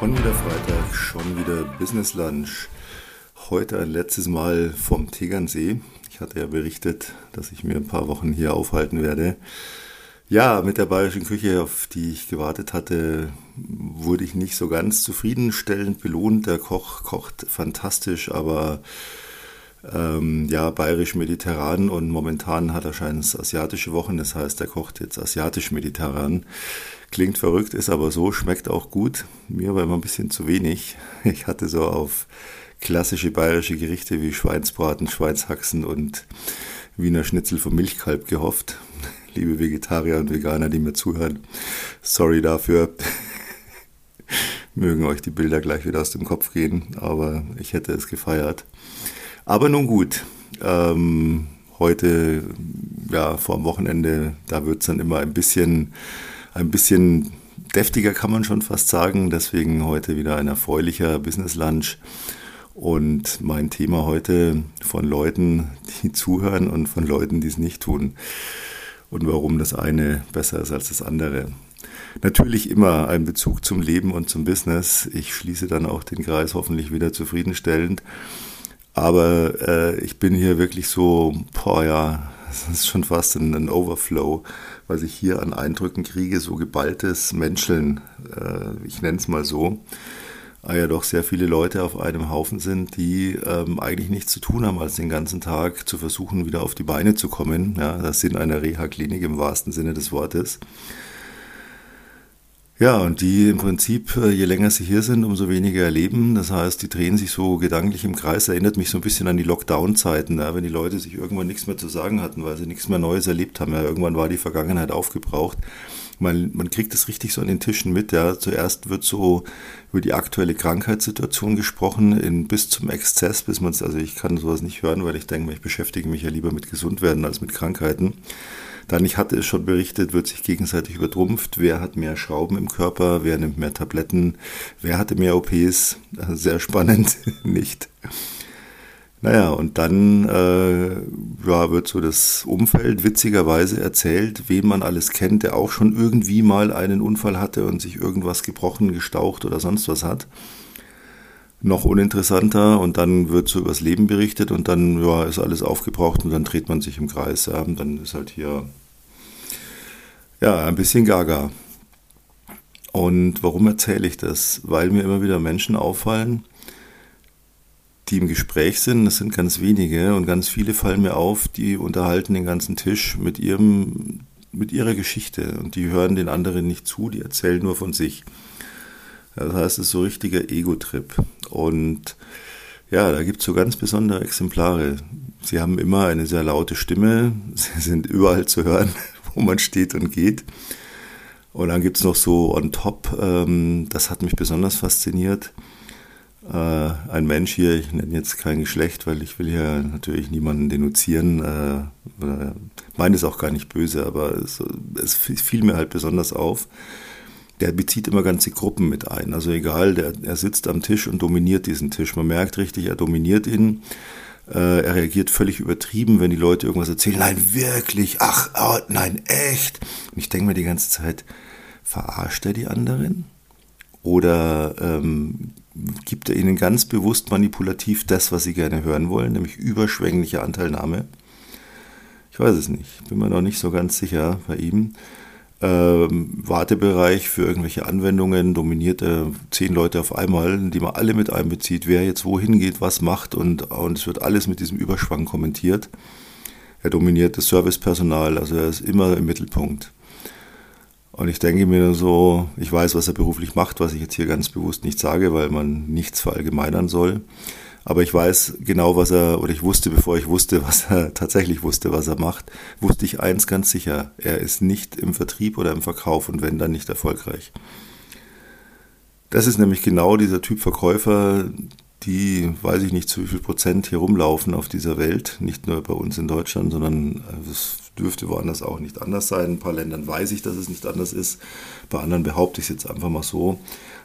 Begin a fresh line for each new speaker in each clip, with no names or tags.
Schon wieder Freitag, schon wieder Business Lunch. Heute ein letztes Mal vom Tegernsee. Ich hatte ja berichtet, dass ich mir ein paar Wochen hier aufhalten werde. Ja, mit der bayerischen Küche, auf die ich gewartet hatte, wurde ich nicht so ganz zufriedenstellend belohnt. Der Koch kocht fantastisch, aber ähm, ja, bayerisch-mediterran und momentan hat er scheinbar asiatische Wochen, das heißt, er kocht jetzt asiatisch-mediterran. Klingt verrückt, ist aber so, schmeckt auch gut. Mir war immer ein bisschen zu wenig. Ich hatte so auf klassische bayerische Gerichte wie Schweinsbraten, Schweinshaxen und Wiener Schnitzel vom Milchkalb gehofft. Liebe Vegetarier und Veganer, die mir zuhören, sorry dafür. Mögen euch die Bilder gleich wieder aus dem Kopf gehen, aber ich hätte es gefeiert. Aber nun gut, ähm, heute, ja, vor dem Wochenende, da wird es dann immer ein bisschen, ein bisschen deftiger, kann man schon fast sagen. Deswegen heute wieder ein erfreulicher Business Lunch. Und mein Thema heute von Leuten, die zuhören und von Leuten, die es nicht tun. Und warum das eine besser ist als das andere. Natürlich immer ein Bezug zum Leben und zum Business. Ich schließe dann auch den Kreis hoffentlich wieder zufriedenstellend. Aber äh, ich bin hier wirklich so, boah ja, das ist schon fast ein, ein Overflow, was ich hier an Eindrücken kriege, so geballtes Menscheln, äh, ich nenne es mal so. Ah ja, doch sehr viele Leute auf einem Haufen sind, die ähm, eigentlich nichts zu tun haben, als den ganzen Tag zu versuchen, wieder auf die Beine zu kommen. Ja, das sind einer Reha-Klinik im wahrsten Sinne des Wortes. Ja, und die im Prinzip, äh, je länger sie hier sind, umso weniger erleben. Das heißt, die drehen sich so gedanklich im Kreis. Erinnert mich so ein bisschen an die Lockdown-Zeiten, ja, wenn die Leute sich irgendwann nichts mehr zu sagen hatten, weil sie nichts mehr Neues erlebt haben. Ja, irgendwann war die Vergangenheit aufgebraucht. Man, man kriegt es richtig so an den Tischen mit. Ja. Zuerst wird so über die aktuelle Krankheitssituation gesprochen, in, bis zum Exzess, bis man es, also ich kann sowas nicht hören, weil ich denke, ich beschäftige mich ja lieber mit Gesundwerden als mit Krankheiten. Dann, ich hatte es schon berichtet, wird sich gegenseitig übertrumpft. Wer hat mehr Schrauben im Körper? Wer nimmt mehr Tabletten? Wer hatte mehr OPs? Sehr spannend, nicht? Naja, und dann äh, ja, wird so das Umfeld witzigerweise erzählt, wen man alles kennt, der auch schon irgendwie mal einen Unfall hatte und sich irgendwas gebrochen, gestaucht oder sonst was hat. Noch uninteressanter und dann wird so übers Leben berichtet und dann ja, ist alles aufgebraucht und dann dreht man sich im Kreis. Ja, und dann ist halt hier ja, ein bisschen gaga. Und warum erzähle ich das? Weil mir immer wieder Menschen auffallen, die im Gespräch sind. Das sind ganz wenige und ganz viele fallen mir auf, die unterhalten den ganzen Tisch mit ihrem, mit ihrer Geschichte und die hören den anderen nicht zu, die erzählen nur von sich. Das heißt, es ist so richtiger Ego-Trip. Und ja, da gibt es so ganz besondere Exemplare. Sie haben immer eine sehr laute Stimme, sie sind überall zu hören, wo man steht und geht. Und dann gibt es noch so on top, ähm, das hat mich besonders fasziniert, äh, ein Mensch hier, ich nenne jetzt kein Geschlecht, weil ich will hier natürlich niemanden denunzieren, äh, meine es auch gar nicht böse, aber es, es fiel mir halt besonders auf. Der bezieht immer ganze Gruppen mit ein. Also egal, der, er sitzt am Tisch und dominiert diesen Tisch. Man merkt richtig, er dominiert ihn. Äh, er reagiert völlig übertrieben, wenn die Leute irgendwas erzählen. Nein, wirklich? Ach, oh, nein, echt? Und ich denke mir die ganze Zeit, verarscht er die anderen? Oder ähm, gibt er ihnen ganz bewusst manipulativ das, was sie gerne hören wollen, nämlich überschwängliche Anteilnahme? Ich weiß es nicht, bin mir noch nicht so ganz sicher bei ihm. Ähm, Wartebereich für irgendwelche Anwendungen dominiert er zehn Leute auf einmal, die man alle mit einbezieht, wer jetzt wohin geht, was macht und, und es wird alles mit diesem Überschwang kommentiert. Er dominiert das Servicepersonal, also er ist immer im Mittelpunkt. Und ich denke mir so, ich weiß, was er beruflich macht, was ich jetzt hier ganz bewusst nicht sage, weil man nichts verallgemeinern soll. Aber ich weiß genau, was er, oder ich wusste, bevor ich wusste, was er tatsächlich wusste, was er macht, wusste ich eins ganz sicher. Er ist nicht im Vertrieb oder im Verkauf und wenn, dann nicht erfolgreich. Das ist nämlich genau dieser Typ Verkäufer, die, weiß ich nicht, zu wie viel Prozent hier rumlaufen auf dieser Welt. Nicht nur bei uns in Deutschland, sondern es dürfte woanders auch nicht anders sein. In ein paar Ländern weiß ich, dass es nicht anders ist. Bei anderen behaupte ich es jetzt einfach mal so.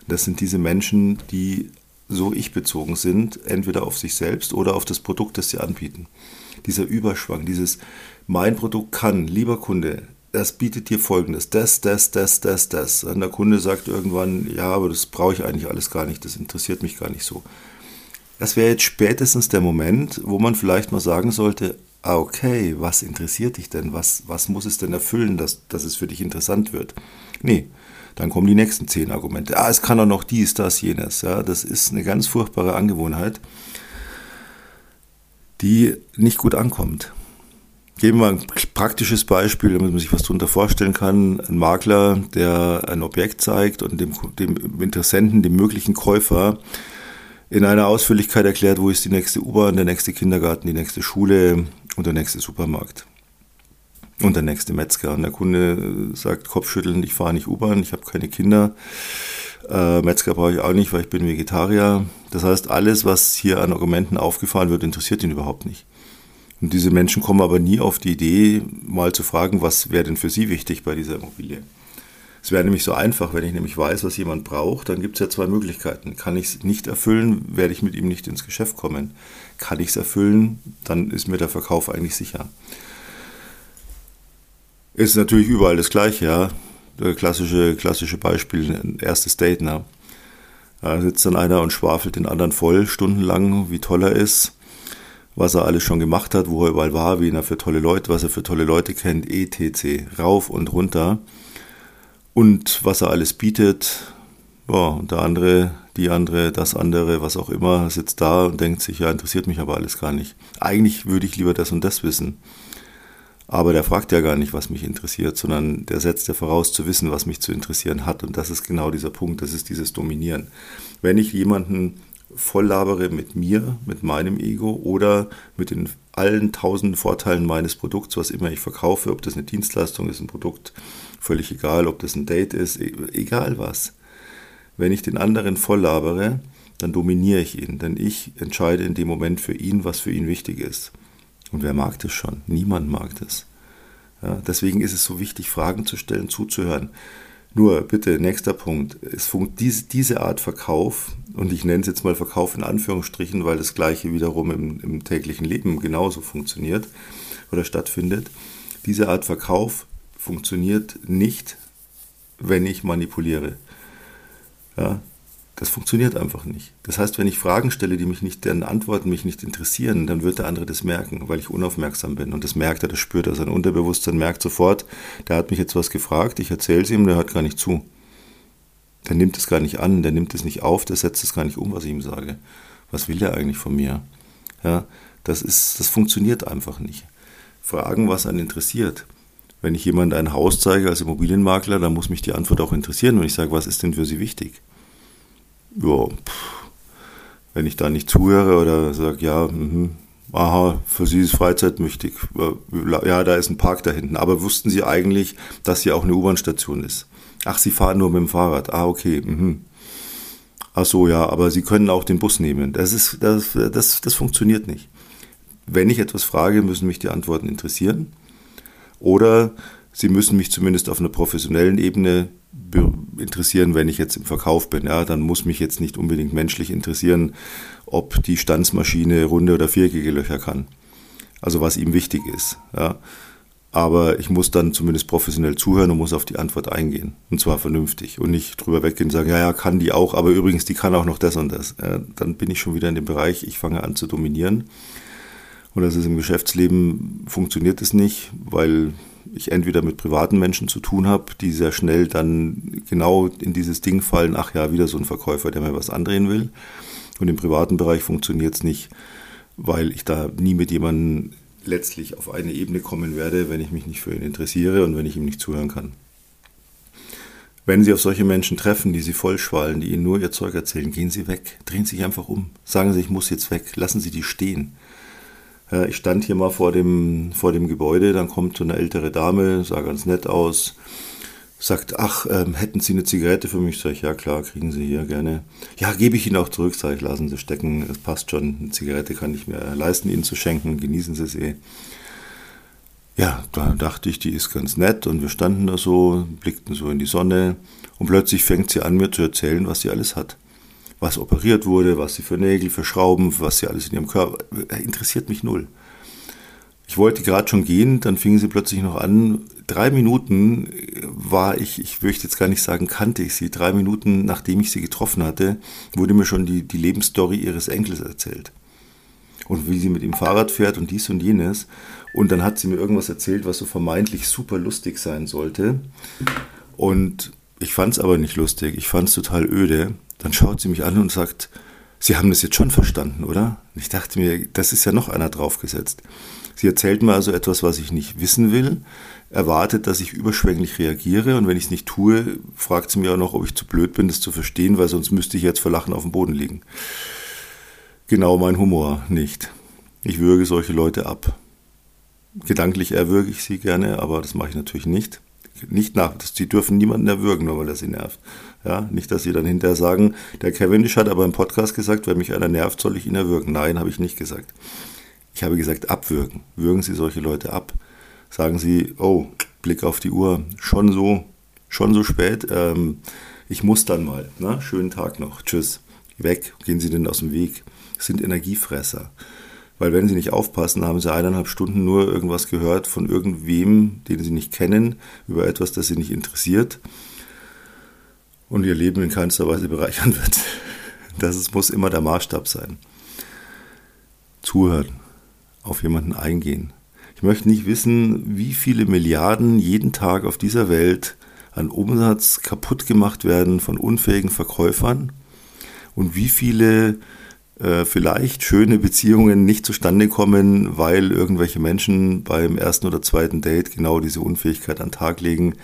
Das sind diese Menschen, die so ich-bezogen sind, entweder auf sich selbst oder auf das Produkt, das sie anbieten. Dieser Überschwang, dieses mein Produkt kann, lieber Kunde, das bietet dir folgendes, das, das, das, das, das. Und der Kunde sagt irgendwann, ja, aber das brauche ich eigentlich alles gar nicht, das interessiert mich gar nicht so. Das wäre jetzt spätestens der Moment, wo man vielleicht mal sagen sollte, ah, okay, was interessiert dich denn? Was, was muss es denn erfüllen, dass, dass es für dich interessant wird? Nee, dann kommen die nächsten zehn Argumente. Ah, es kann auch noch dies, das, jenes. Ja, das ist eine ganz furchtbare Angewohnheit, die nicht gut ankommt. Geben wir ein praktisches Beispiel, damit man sich was darunter vorstellen kann. Ein Makler, der ein Objekt zeigt und dem, dem Interessenten, dem möglichen Käufer, in einer Ausführlichkeit erklärt, wo ist die nächste U-Bahn, der nächste Kindergarten, die nächste Schule und der nächste Supermarkt. Und der nächste Metzger. Und der Kunde sagt kopfschüttelnd, ich fahre nicht U-Bahn, ich habe keine Kinder. Äh, Metzger brauche ich auch nicht, weil ich bin Vegetarier. Das heißt, alles, was hier an Argumenten aufgefahren wird, interessiert ihn überhaupt nicht. Und diese Menschen kommen aber nie auf die Idee, mal zu fragen, was wäre denn für sie wichtig bei dieser Immobilie. Es wäre nämlich so einfach, wenn ich nämlich weiß, was jemand braucht, dann gibt es ja zwei Möglichkeiten. Kann ich es nicht erfüllen, werde ich mit ihm nicht ins Geschäft kommen. Kann ich es erfüllen, dann ist mir der Verkauf eigentlich sicher. Ist natürlich überall das Gleiche, ja. Klassische, klassische Beispiel, ein erstes Date, ne? Da sitzt dann einer und schwafelt den anderen voll, stundenlang, wie toll er ist was er alles schon gemacht hat, wo er überall war, wen er für tolle Leute, was er für tolle Leute kennt, etc. Rauf und runter. Und was er alles bietet. Ja, und der andere, die andere, das andere, was auch immer, sitzt da und denkt sich, ja, interessiert mich aber alles gar nicht. Eigentlich würde ich lieber das und das wissen. Aber der fragt ja gar nicht, was mich interessiert, sondern der setzt ja voraus zu wissen, was mich zu interessieren hat. Und das ist genau dieser Punkt, das ist dieses Dominieren. Wenn ich jemanden voll labere mit mir, mit meinem Ego oder mit den allen tausenden Vorteilen meines Produkts, was immer ich verkaufe, ob das eine Dienstleistung ist, ein Produkt, völlig egal, ob das ein Date ist, e-, egal was. Wenn ich den anderen voll labere, dann dominiere ich ihn, denn ich entscheide in dem Moment für ihn, was für ihn wichtig ist. Und wer mag das schon? Niemand mag das. Ja, deswegen ist es so wichtig, Fragen zu stellen, zuzuhören. Nur bitte, nächster Punkt. Es funkt diese, diese Art Verkauf, und ich nenne es jetzt mal Verkauf in Anführungsstrichen, weil das gleiche wiederum im, im täglichen Leben genauso funktioniert oder stattfindet. Diese Art Verkauf funktioniert nicht, wenn ich manipuliere. Ja, das funktioniert einfach nicht. Das heißt, wenn ich Fragen stelle, die mich nicht, deren Antworten mich nicht interessieren, dann wird der andere das merken, weil ich unaufmerksam bin. Und das merkt er, das spürt er. Sein Unterbewusstsein merkt sofort, der hat mich jetzt was gefragt, ich erzähle es ihm, der hört gar nicht zu. Der nimmt es gar nicht an, der nimmt es nicht auf, der setzt es gar nicht um, was ich ihm sage. Was will der eigentlich von mir? Ja, das ist, das funktioniert einfach nicht. Fragen, was einen interessiert. Wenn ich jemand ein Haus zeige als Immobilienmakler, dann muss mich die Antwort auch interessieren, wenn ich sage, was ist denn für Sie wichtig? Ja, pff, wenn ich da nicht zuhöre oder sage, ja, mh, aha, für Sie ist Freizeit wichtig. Ja, da ist ein Park da hinten. Aber wussten Sie eigentlich, dass hier auch eine U-Bahn-Station ist? Ach, Sie fahren nur mit dem Fahrrad. Ah, okay. Mhm. Ach so, ja, aber Sie können auch den Bus nehmen. Das, ist, das, das, das funktioniert nicht. Wenn ich etwas frage, müssen mich die Antworten interessieren. Oder Sie müssen mich zumindest auf einer professionellen Ebene interessieren, wenn ich jetzt im Verkauf bin. Ja, dann muss mich jetzt nicht unbedingt menschlich interessieren, ob die Stanzmaschine runde oder viereckige Löcher kann. Also was ihm wichtig ist. Ja. Aber ich muss dann zumindest professionell zuhören und muss auf die Antwort eingehen. Und zwar vernünftig. Und nicht drüber weggehen und sagen, ja, ja, kann die auch, aber übrigens, die kann auch noch das und das. Ja, dann bin ich schon wieder in dem Bereich, ich fange an zu dominieren. Und das ist im Geschäftsleben funktioniert es nicht, weil ich entweder mit privaten Menschen zu tun habe, die sehr schnell dann genau in dieses Ding fallen, ach ja, wieder so ein Verkäufer, der mir was andrehen will. Und im privaten Bereich funktioniert es nicht, weil ich da nie mit jemandem letztlich auf eine Ebene kommen werde, wenn ich mich nicht für ihn interessiere und wenn ich ihm nicht zuhören kann. Wenn Sie auf solche Menschen treffen, die Sie vollschwallen, die Ihnen nur Ihr Zeug erzählen, gehen Sie weg, drehen Sie sich einfach um, sagen Sie, ich muss jetzt weg, lassen Sie die stehen. Äh, ich stand hier mal vor dem, vor dem Gebäude, dann kommt so eine ältere Dame, sah ganz nett aus, sagt, ach, ähm, hätten Sie eine Zigarette für mich? Sag ich, ja klar, kriegen Sie hier gerne. Ja, gebe ich Ihnen auch zurück, sage ich, lassen Sie stecken, es passt schon, eine Zigarette kann ich mir leisten, Ihnen zu schenken, genießen Sie es eh. Ja, da dachte ich, die ist ganz nett und wir standen da so, blickten so in die Sonne und plötzlich fängt sie an, mir zu erzählen, was sie alles hat was operiert wurde, was sie für Nägel, für Schrauben, was sie alles in ihrem Körper, interessiert mich null. Ich wollte gerade schon gehen, dann fingen sie plötzlich noch an. Drei Minuten war ich, ich möchte jetzt gar nicht sagen, kannte ich sie. Drei Minuten nachdem ich sie getroffen hatte, wurde mir schon die, die Lebensstory ihres Enkels erzählt. Und wie sie mit ihm Fahrrad fährt und dies und jenes. Und dann hat sie mir irgendwas erzählt, was so vermeintlich super lustig sein sollte. Und ich fand es aber nicht lustig. Ich fand es total öde. Dann schaut sie mich an und sagt, Sie haben das jetzt schon verstanden, oder? Und ich dachte mir, das ist ja noch einer draufgesetzt. Sie erzählt mir also etwas, was ich nicht wissen will, erwartet, dass ich überschwänglich reagiere und wenn ich es nicht tue, fragt sie mir auch noch, ob ich zu blöd bin, das zu verstehen, weil sonst müsste ich jetzt vor Lachen auf dem Boden liegen. Genau mein Humor nicht. Ich würge solche Leute ab. Gedanklich erwürge ich sie gerne, aber das mache ich natürlich nicht. Nicht nach, sie dürfen niemanden erwürgen, nur weil er sie nervt. Ja, nicht, dass sie dann hinterher sagen, der Cavendish hat aber im Podcast gesagt, wenn mich einer nervt, soll ich ihn erwürgen. Nein, habe ich nicht gesagt. Ich habe gesagt, abwürgen. Würgen Sie solche Leute ab. Sagen Sie, oh, Blick auf die Uhr, schon so, schon so spät. Ähm, ich muss dann mal. Ne? Schönen Tag noch. Tschüss. Weg. Gehen Sie denn aus dem Weg. Sind Energiefresser. Weil wenn Sie nicht aufpassen, haben Sie eineinhalb Stunden nur irgendwas gehört von irgendwem, den Sie nicht kennen, über etwas, das Sie nicht interessiert und Ihr Leben in keinster Weise bereichern wird. Das ist, muss immer der Maßstab sein. Zuhören, auf jemanden eingehen. Ich möchte nicht wissen, wie viele Milliarden jeden Tag auf dieser Welt an Umsatz kaputt gemacht werden von unfähigen Verkäufern und wie viele äh, vielleicht schöne Beziehungen nicht zustande kommen, weil irgendwelche Menschen beim ersten oder zweiten Date genau diese Unfähigkeit an den Tag legen,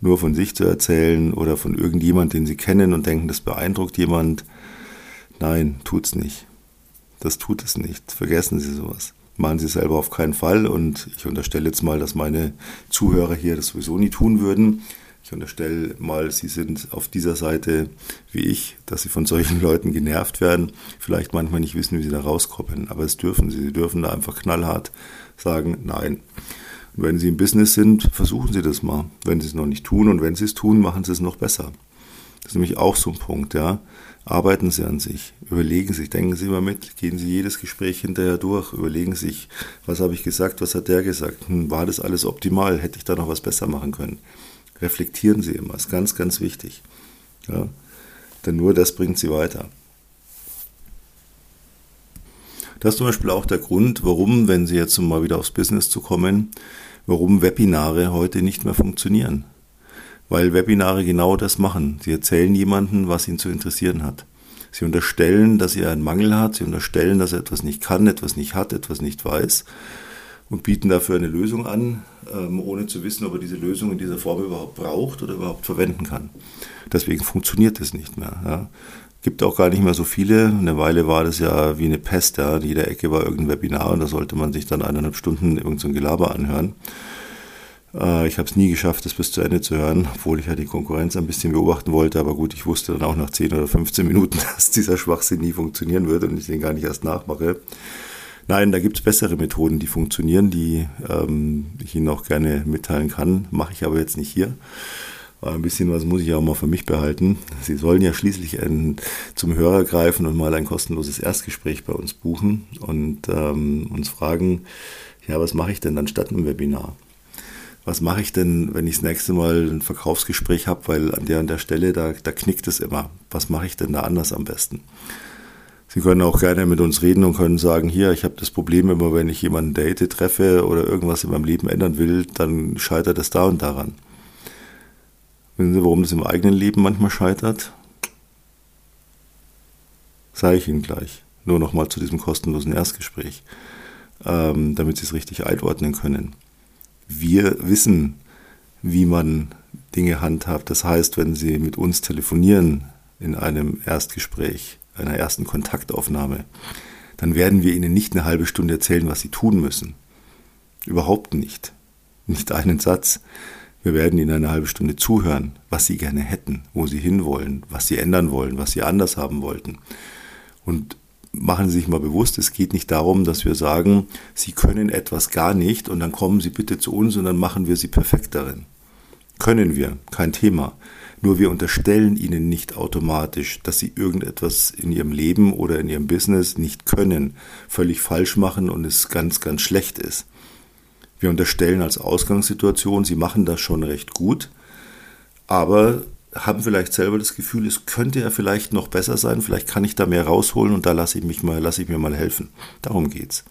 nur von sich zu erzählen oder von irgendjemand, den sie kennen und denken, das beeindruckt jemand. Nein, tut's nicht. Das tut es nicht. Vergessen Sie sowas. Machen Sie selber auf keinen Fall und ich unterstelle jetzt mal, dass meine Zuhörer hier das sowieso nie tun würden. Ich unterstelle mal, Sie sind auf dieser Seite wie ich, dass Sie von solchen Leuten genervt werden, vielleicht manchmal nicht wissen, wie Sie da rauskommen, aber es dürfen Sie. Sie dürfen da einfach knallhart sagen, nein. Und wenn Sie im Business sind, versuchen Sie das mal. Wenn Sie es noch nicht tun und wenn Sie es tun, machen Sie es noch besser. Das ist nämlich auch so ein Punkt, ja. Arbeiten Sie an sich, überlegen Sie sich, denken Sie immer mit, gehen Sie jedes Gespräch hinterher durch, überlegen Sie sich, was habe ich gesagt, was hat der gesagt, hm, war das alles optimal, hätte ich da noch was besser machen können reflektieren Sie immer, ist ganz, ganz wichtig. Ja? Denn nur das bringt Sie weiter. Das ist zum Beispiel auch der Grund, warum, wenn Sie jetzt mal wieder aufs Business zu kommen, warum Webinare heute nicht mehr funktionieren. Weil Webinare genau das machen. Sie erzählen jemandem, was ihn zu interessieren hat. Sie unterstellen, dass er einen Mangel hat, sie unterstellen, dass er etwas nicht kann, etwas nicht hat, etwas nicht weiß und bieten dafür eine Lösung an, ähm, ohne zu wissen, ob er diese Lösung in dieser Form überhaupt braucht oder überhaupt verwenden kann. Deswegen funktioniert es nicht mehr. Gibt auch gar nicht mehr so viele. Eine Weile war das ja wie eine Pest. Ja. In jeder Ecke war irgendein Webinar und da sollte man sich dann eineinhalb Stunden irgendein so Gelaber anhören. Äh, ich habe es nie geschafft, das bis zu Ende zu hören, obwohl ich ja die Konkurrenz ein bisschen beobachten wollte. Aber gut, ich wusste dann auch nach 10 oder 15 Minuten, dass dieser Schwachsinn nie funktionieren wird und ich den gar nicht erst nachmache. Nein, da gibt es bessere Methoden, die funktionieren, die ähm, ich Ihnen auch gerne mitteilen kann. Mache ich aber jetzt nicht hier. Ein bisschen was muss ich auch mal für mich behalten. Sie sollen ja schließlich ein, zum Hörer greifen und mal ein kostenloses Erstgespräch bei uns buchen und ähm, uns fragen, ja, was mache ich denn dann statt einem Webinar? Was mache ich denn, wenn ich das nächste Mal ein Verkaufsgespräch habe, weil an der und der Stelle, da, da knickt es immer. Was mache ich denn da anders am besten? Sie können auch gerne mit uns reden und können sagen, hier, ich habe das Problem immer, wenn ich jemanden date, treffe oder irgendwas in meinem Leben ändern will, dann scheitert es da und daran. Wissen Sie, warum das im eigenen Leben manchmal scheitert? Sage ich Ihnen gleich. Nur nochmal zu diesem kostenlosen Erstgespräch, ähm, damit Sie es richtig einordnen können. Wir wissen, wie man Dinge handhabt. Das heißt, wenn Sie mit uns telefonieren in einem Erstgespräch, einer ersten Kontaktaufnahme, dann werden wir Ihnen nicht eine halbe Stunde erzählen, was Sie tun müssen. Überhaupt nicht. Nicht einen Satz. Wir werden Ihnen eine halbe Stunde zuhören, was Sie gerne hätten, wo Sie hinwollen, was Sie ändern wollen, was Sie anders haben wollten. Und machen Sie sich mal bewusst, es geht nicht darum, dass wir sagen, Sie können etwas gar nicht und dann kommen Sie bitte zu uns und dann machen wir Sie perfekt darin. Können wir, kein Thema. Nur wir unterstellen ihnen nicht automatisch, dass sie irgendetwas in ihrem Leben oder in ihrem Business nicht können, völlig falsch machen und es ganz, ganz schlecht ist. Wir unterstellen als Ausgangssituation, sie machen das schon recht gut, aber haben vielleicht selber das Gefühl, es könnte ja vielleicht noch besser sein, vielleicht kann ich da mehr rausholen und da lasse ich mich mal, lasse ich mir mal helfen. Darum geht's.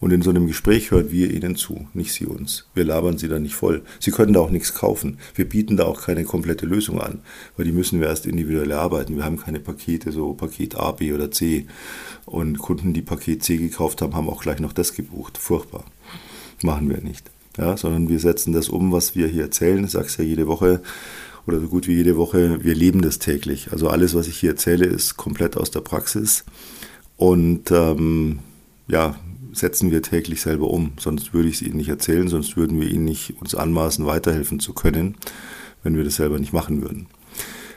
Und in so einem Gespräch hören wir ihnen zu, nicht sie uns. Wir labern sie da nicht voll. Sie können da auch nichts kaufen. Wir bieten da auch keine komplette Lösung an, weil die müssen wir erst individuell erarbeiten. Wir haben keine Pakete, so Paket A, B oder C. Und Kunden, die Paket C gekauft haben, haben auch gleich noch das gebucht. Furchtbar. Machen wir nicht. Ja, sondern wir setzen das um, was wir hier erzählen. Ich sage es ja jede Woche oder so gut wie jede Woche. Wir leben das täglich. Also alles, was ich hier erzähle, ist komplett aus der Praxis. Und ähm, ja, setzen wir täglich selber um. Sonst würde ich es Ihnen nicht erzählen, sonst würden wir Ihnen nicht uns anmaßen, weiterhelfen zu können, wenn wir das selber nicht machen würden.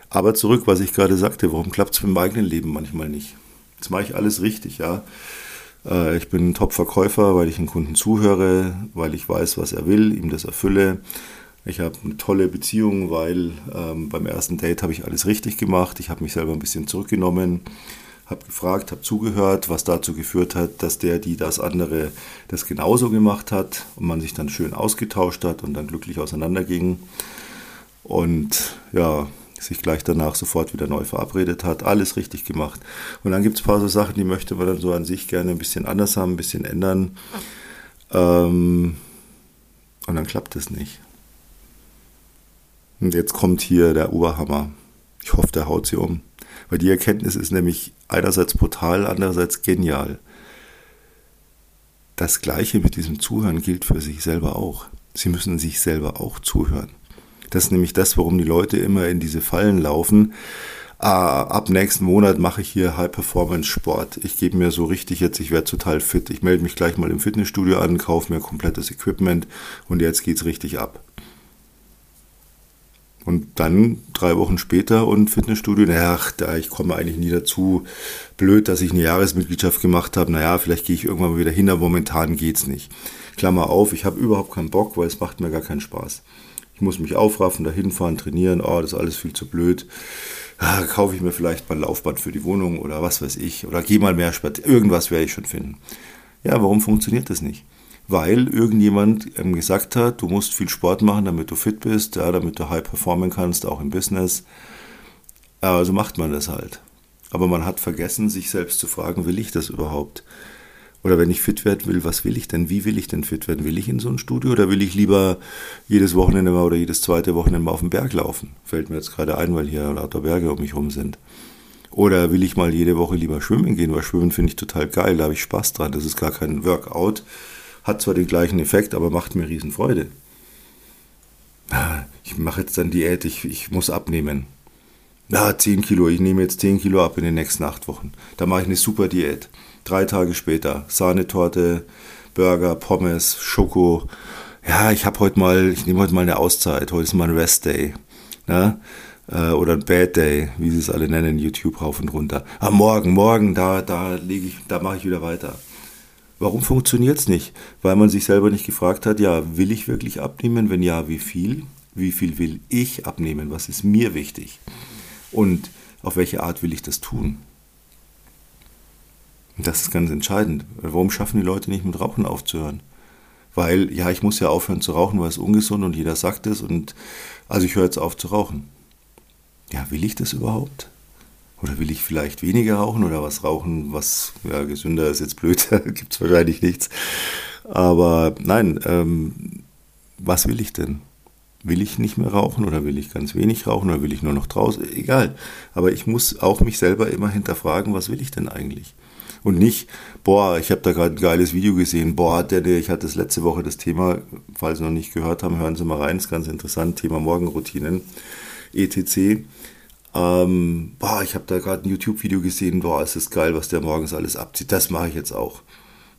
Aber zurück, was ich gerade sagte, warum klappt es mit dem eigenen Leben manchmal nicht? Jetzt mache ich alles richtig, ja. Äh, ich bin ein Top-Verkäufer, weil ich den Kunden zuhöre, weil ich weiß, was er will, ihm das erfülle. Ich habe eine tolle Beziehung, weil ähm, beim ersten Date habe ich alles richtig gemacht. Ich habe mich selber ein bisschen zurückgenommen habe gefragt, habe zugehört, was dazu geführt hat, dass der, die das andere, das genauso gemacht hat und man sich dann schön ausgetauscht hat und dann glücklich auseinanderging und ja, sich gleich danach sofort wieder neu verabredet hat, alles richtig gemacht. Und dann gibt es ein paar so Sachen, die möchte man dann so an sich gerne ein bisschen anders haben, ein bisschen ändern. Ähm, und dann klappt es nicht. Und jetzt kommt hier der Oberhammer. Ich hoffe, der haut sie um. Weil die Erkenntnis ist nämlich einerseits brutal, andererseits genial. Das Gleiche mit diesem Zuhören gilt für sich selber auch. Sie müssen sich selber auch zuhören. Das ist nämlich das, warum die Leute immer in diese Fallen laufen. Ah, ab nächsten Monat mache ich hier High-Performance-Sport. Ich gebe mir so richtig jetzt, ich werde total fit. Ich melde mich gleich mal im Fitnessstudio an, kaufe mir komplettes Equipment und jetzt geht es richtig ab. Und dann drei Wochen später und Fitnessstudio, naja, da ich komme eigentlich nie dazu. Blöd, dass ich eine Jahresmitgliedschaft gemacht habe. Naja, vielleicht gehe ich irgendwann mal wieder hin, aber momentan geht's nicht. Klammer auf, ich habe überhaupt keinen Bock, weil es macht mir gar keinen Spaß. Ich muss mich aufraffen, da hinfahren, trainieren. Oh, das ist alles viel zu blöd. Ah, kaufe ich mir vielleicht mal ein Laufband für die Wohnung oder was weiß ich. Oder gehe mal mehr spazieren. Irgendwas werde ich schon finden. Ja, warum funktioniert das nicht? weil irgendjemand ähm, gesagt hat, du musst viel Sport machen, damit du fit bist, ja, damit du high performen kannst, auch im Business. Also macht man das halt. Aber man hat vergessen, sich selbst zu fragen, will ich das überhaupt? Oder wenn ich fit werden will, was will ich denn? Wie will ich denn fit werden? Will ich in so ein Studio oder will ich lieber jedes Wochenende mal oder jedes zweite Wochenende mal auf den Berg laufen? Fällt mir jetzt gerade ein, weil hier lauter Berge um mich herum sind. Oder will ich mal jede Woche lieber schwimmen gehen, weil Schwimmen finde ich total geil, da habe ich Spaß dran. Das ist gar kein Workout, hat zwar den gleichen Effekt, aber macht mir Riesenfreude. Ich mache jetzt dann Diät, ich, ich muss abnehmen. Na, 10 Kilo, ich nehme jetzt 10 Kilo ab in den nächsten 8 Wochen. Da mache ich eine super Diät. Drei Tage später, Sahnetorte, Burger, Pommes, Schoko. Ja, ich habe heute mal, ich nehme heute mal eine Auszeit. Heute ist mal ein Rest Day. Na? Äh, oder ein Bad Day, wie sie es alle nennen, YouTube rauf und runter. Am ah, Morgen, morgen, da, da lege ich, da mache ich wieder weiter. Warum funktioniert es nicht? Weil man sich selber nicht gefragt hat, ja, will ich wirklich abnehmen? Wenn ja, wie viel? Wie viel will ich abnehmen? Was ist mir wichtig? Und auf welche Art will ich das tun? Und das ist ganz entscheidend. Warum schaffen die Leute nicht mit Rauchen aufzuhören? Weil, ja, ich muss ja aufhören zu rauchen, weil es ungesund und jeder sagt es und also ich höre jetzt auf zu rauchen. Ja, will ich das überhaupt? Oder will ich vielleicht weniger rauchen oder was rauchen, was ja, gesünder ist jetzt blöd, gibt es wahrscheinlich nichts. Aber nein, ähm, was will ich denn? Will ich nicht mehr rauchen oder will ich ganz wenig rauchen oder will ich nur noch draußen? Egal. Aber ich muss auch mich selber immer hinterfragen, was will ich denn eigentlich? Und nicht, boah, ich habe da gerade ein geiles Video gesehen, boah, der, der, ich hatte das letzte Woche das Thema, falls Sie noch nicht gehört haben, hören Sie mal rein, ist ganz interessant, Thema Morgenroutinen, etc. Ähm, boah, ich habe da gerade ein YouTube-Video gesehen, boah, ist das geil, was der morgens alles abzieht. Das mache ich jetzt auch.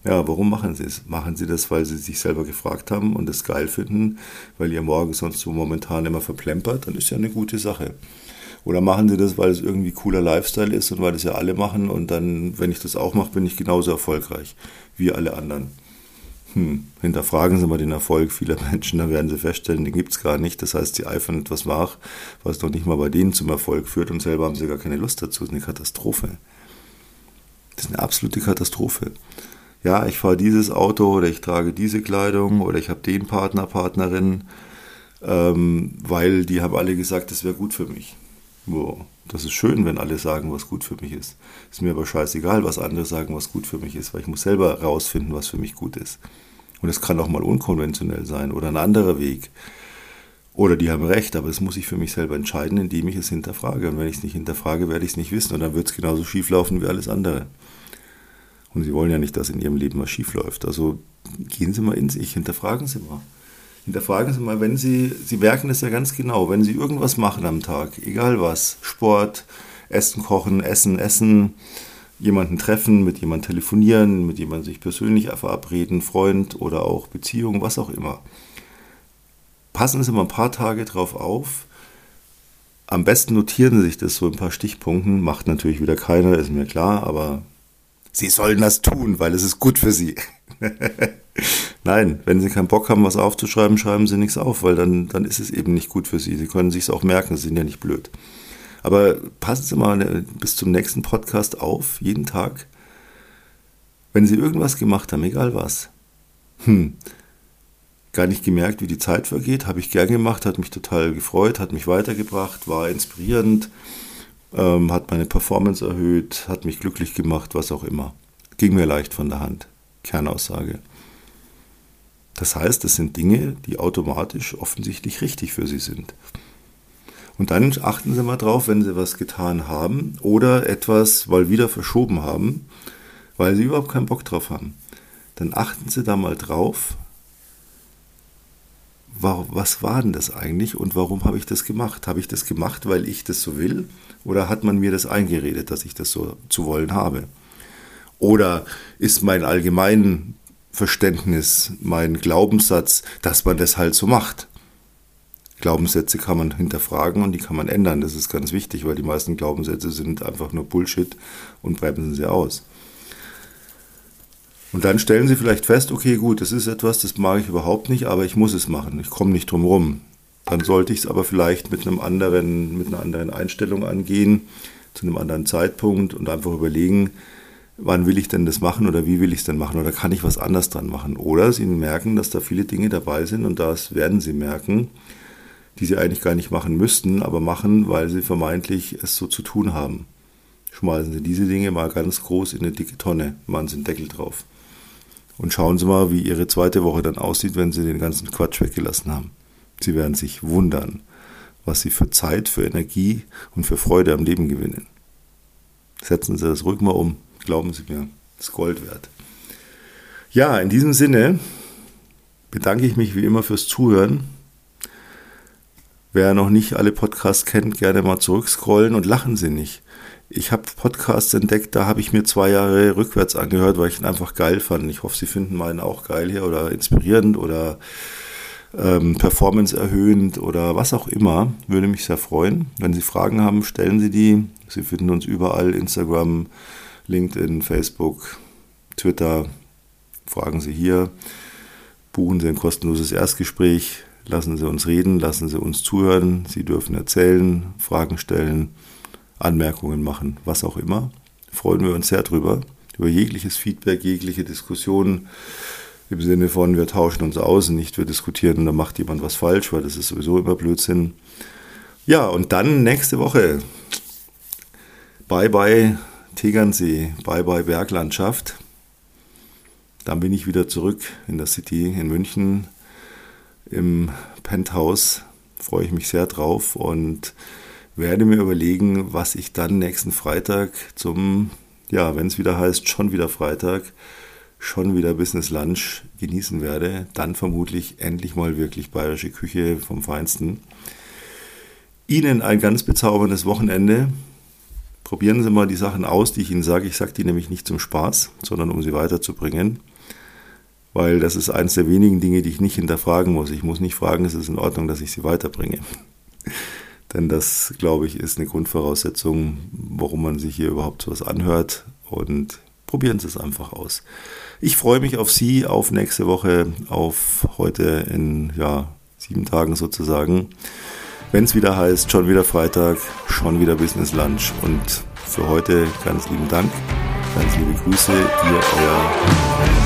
Ja, warum machen sie es? Machen sie das, weil sie sich selber gefragt haben und es geil finden, weil ihr Morgen sonst so momentan immer verplempert? Dann ist ja eine gute Sache. Oder machen sie das, weil es irgendwie cooler Lifestyle ist und weil das ja alle machen und dann, wenn ich das auch mache, bin ich genauso erfolgreich wie alle anderen hm, hinterfragen Sie mal den Erfolg vieler Menschen, dann werden Sie feststellen, den gibt es gar nicht. Das heißt, Sie eifern etwas nach, was noch nicht mal bei denen zum Erfolg führt und selber haben Sie gar keine Lust dazu. Das ist eine Katastrophe. Das ist eine absolute Katastrophe. Ja, ich fahre dieses Auto oder ich trage diese Kleidung oder ich habe den Partner, Partnerin, ähm, weil die haben alle gesagt, das wäre gut für mich. Wow. Das ist schön, wenn alle sagen, was gut für mich ist. Ist mir aber scheißegal, was andere sagen, was gut für mich ist, weil ich muss selber rausfinden, was für mich gut ist. Und es kann auch mal unkonventionell sein oder ein anderer Weg. Oder die haben recht, aber das muss ich für mich selber entscheiden, indem ich es hinterfrage. Und wenn ich es nicht hinterfrage, werde ich es nicht wissen. Und dann wird es genauso schief laufen wie alles andere. Und sie wollen ja nicht, dass in ihrem Leben was schief läuft. Also gehen Sie mal in sich, hinterfragen Sie mal. Hinterfragen Sie mal, wenn Sie, Sie merken es ja ganz genau, wenn Sie irgendwas machen am Tag, egal was, Sport, Essen, Kochen, Essen, Essen, jemanden treffen, mit jemandem telefonieren, mit jemandem sich persönlich verabreden, Freund oder auch Beziehung, was auch immer passen Sie mal ein paar Tage drauf auf. Am besten notieren Sie sich das so ein paar Stichpunkten. Macht natürlich wieder keiner, ist mir klar, aber Sie sollen das tun, weil es ist gut für Sie. Nein, wenn Sie keinen Bock haben, was aufzuschreiben, schreiben Sie nichts auf, weil dann, dann ist es eben nicht gut für Sie. Sie können sich auch merken, Sie sind ja nicht blöd. Aber passen Sie mal äh, bis zum nächsten Podcast auf, jeden Tag. Wenn Sie irgendwas gemacht haben, egal was. Hm, gar nicht gemerkt, wie die Zeit vergeht. Habe ich gern gemacht, hat mich total gefreut, hat mich weitergebracht, war inspirierend, ähm, hat meine Performance erhöht, hat mich glücklich gemacht, was auch immer. Ging mir leicht von der Hand. Kernaussage. Das heißt, es sind Dinge, die automatisch offensichtlich richtig für Sie sind. Und dann achten Sie mal drauf, wenn Sie was getan haben oder etwas mal wieder verschoben haben, weil Sie überhaupt keinen Bock drauf haben. Dann achten Sie da mal drauf, was war denn das eigentlich und warum habe ich das gemacht? Habe ich das gemacht, weil ich das so will oder hat man mir das eingeredet, dass ich das so zu wollen habe? Oder ist mein allgemein Verständnis, mein Glaubenssatz, dass man das halt so macht? Glaubenssätze kann man hinterfragen und die kann man ändern. Das ist ganz wichtig, weil die meisten Glaubenssätze sind einfach nur Bullshit und bremsen sie aus. Und dann stellen Sie vielleicht fest, okay, gut, das ist etwas, das mag ich überhaupt nicht, aber ich muss es machen. Ich komme nicht drum rum. Dann sollte ich es aber vielleicht mit einem anderen, mit einer anderen Einstellung angehen, zu einem anderen Zeitpunkt und einfach überlegen, wann will ich denn das machen oder wie will ich es denn machen oder kann ich was anders dran machen. Oder Sie merken, dass da viele Dinge dabei sind und das werden Sie merken, die Sie eigentlich gar nicht machen müssten, aber machen, weil Sie vermeintlich es so zu tun haben. Schmeißen Sie diese Dinge mal ganz groß in eine dicke Tonne, machen Sie einen Deckel drauf. Und schauen Sie mal, wie Ihre zweite Woche dann aussieht, wenn Sie den ganzen Quatsch weggelassen haben. Sie werden sich wundern, was Sie für Zeit, für Energie und für Freude am Leben gewinnen. Setzen Sie das ruhig mal um. Glauben Sie mir, das ist Gold wert. Ja, in diesem Sinne bedanke ich mich wie immer fürs Zuhören. Wer noch nicht alle Podcasts kennt, gerne mal zurückscrollen und lachen Sie nicht ich habe Podcasts entdeckt, da habe ich mir zwei Jahre rückwärts angehört, weil ich ihn einfach geil fand. Ich hoffe, Sie finden meinen auch geil hier oder inspirierend oder ähm, performance erhöhend oder was auch immer. Würde mich sehr freuen. Wenn Sie Fragen haben, stellen Sie die. Sie finden uns überall, Instagram, LinkedIn, Facebook, Twitter. Fragen Sie hier. Buchen Sie ein kostenloses Erstgespräch. Lassen Sie uns reden, lassen Sie uns zuhören. Sie dürfen erzählen, Fragen stellen. Anmerkungen machen, was auch immer. Freuen wir uns sehr drüber. Über jegliches Feedback, jegliche Diskussion im Sinne von, wir tauschen uns aus und nicht wir diskutieren da macht jemand was falsch, weil das ist sowieso immer Blödsinn. Ja, und dann nächste Woche. Bye bye Tegernsee, bye bye Berglandschaft. Dann bin ich wieder zurück in der City in München im Penthouse. Freue ich mich sehr drauf und werde mir überlegen, was ich dann nächsten Freitag zum, ja, wenn es wieder heißt, schon wieder Freitag, schon wieder Business Lunch genießen werde. Dann vermutlich endlich mal wirklich bayerische Küche vom Feinsten. Ihnen ein ganz bezauberndes Wochenende. Probieren Sie mal die Sachen aus, die ich Ihnen sage. Ich sage die nämlich nicht zum Spaß, sondern um sie weiterzubringen. Weil das ist eines der wenigen Dinge, die ich nicht hinterfragen muss. Ich muss nicht fragen, ist es in Ordnung, dass ich sie weiterbringe. Denn das, glaube ich, ist eine Grundvoraussetzung, warum man sich hier überhaupt so was anhört. Und probieren Sie es einfach aus. Ich freue mich auf Sie, auf nächste Woche, auf heute in ja, sieben Tagen sozusagen. Wenn es wieder heißt, schon wieder Freitag, schon wieder Business Lunch. Und für heute ganz lieben Dank. Ganz liebe Grüße, ihr euer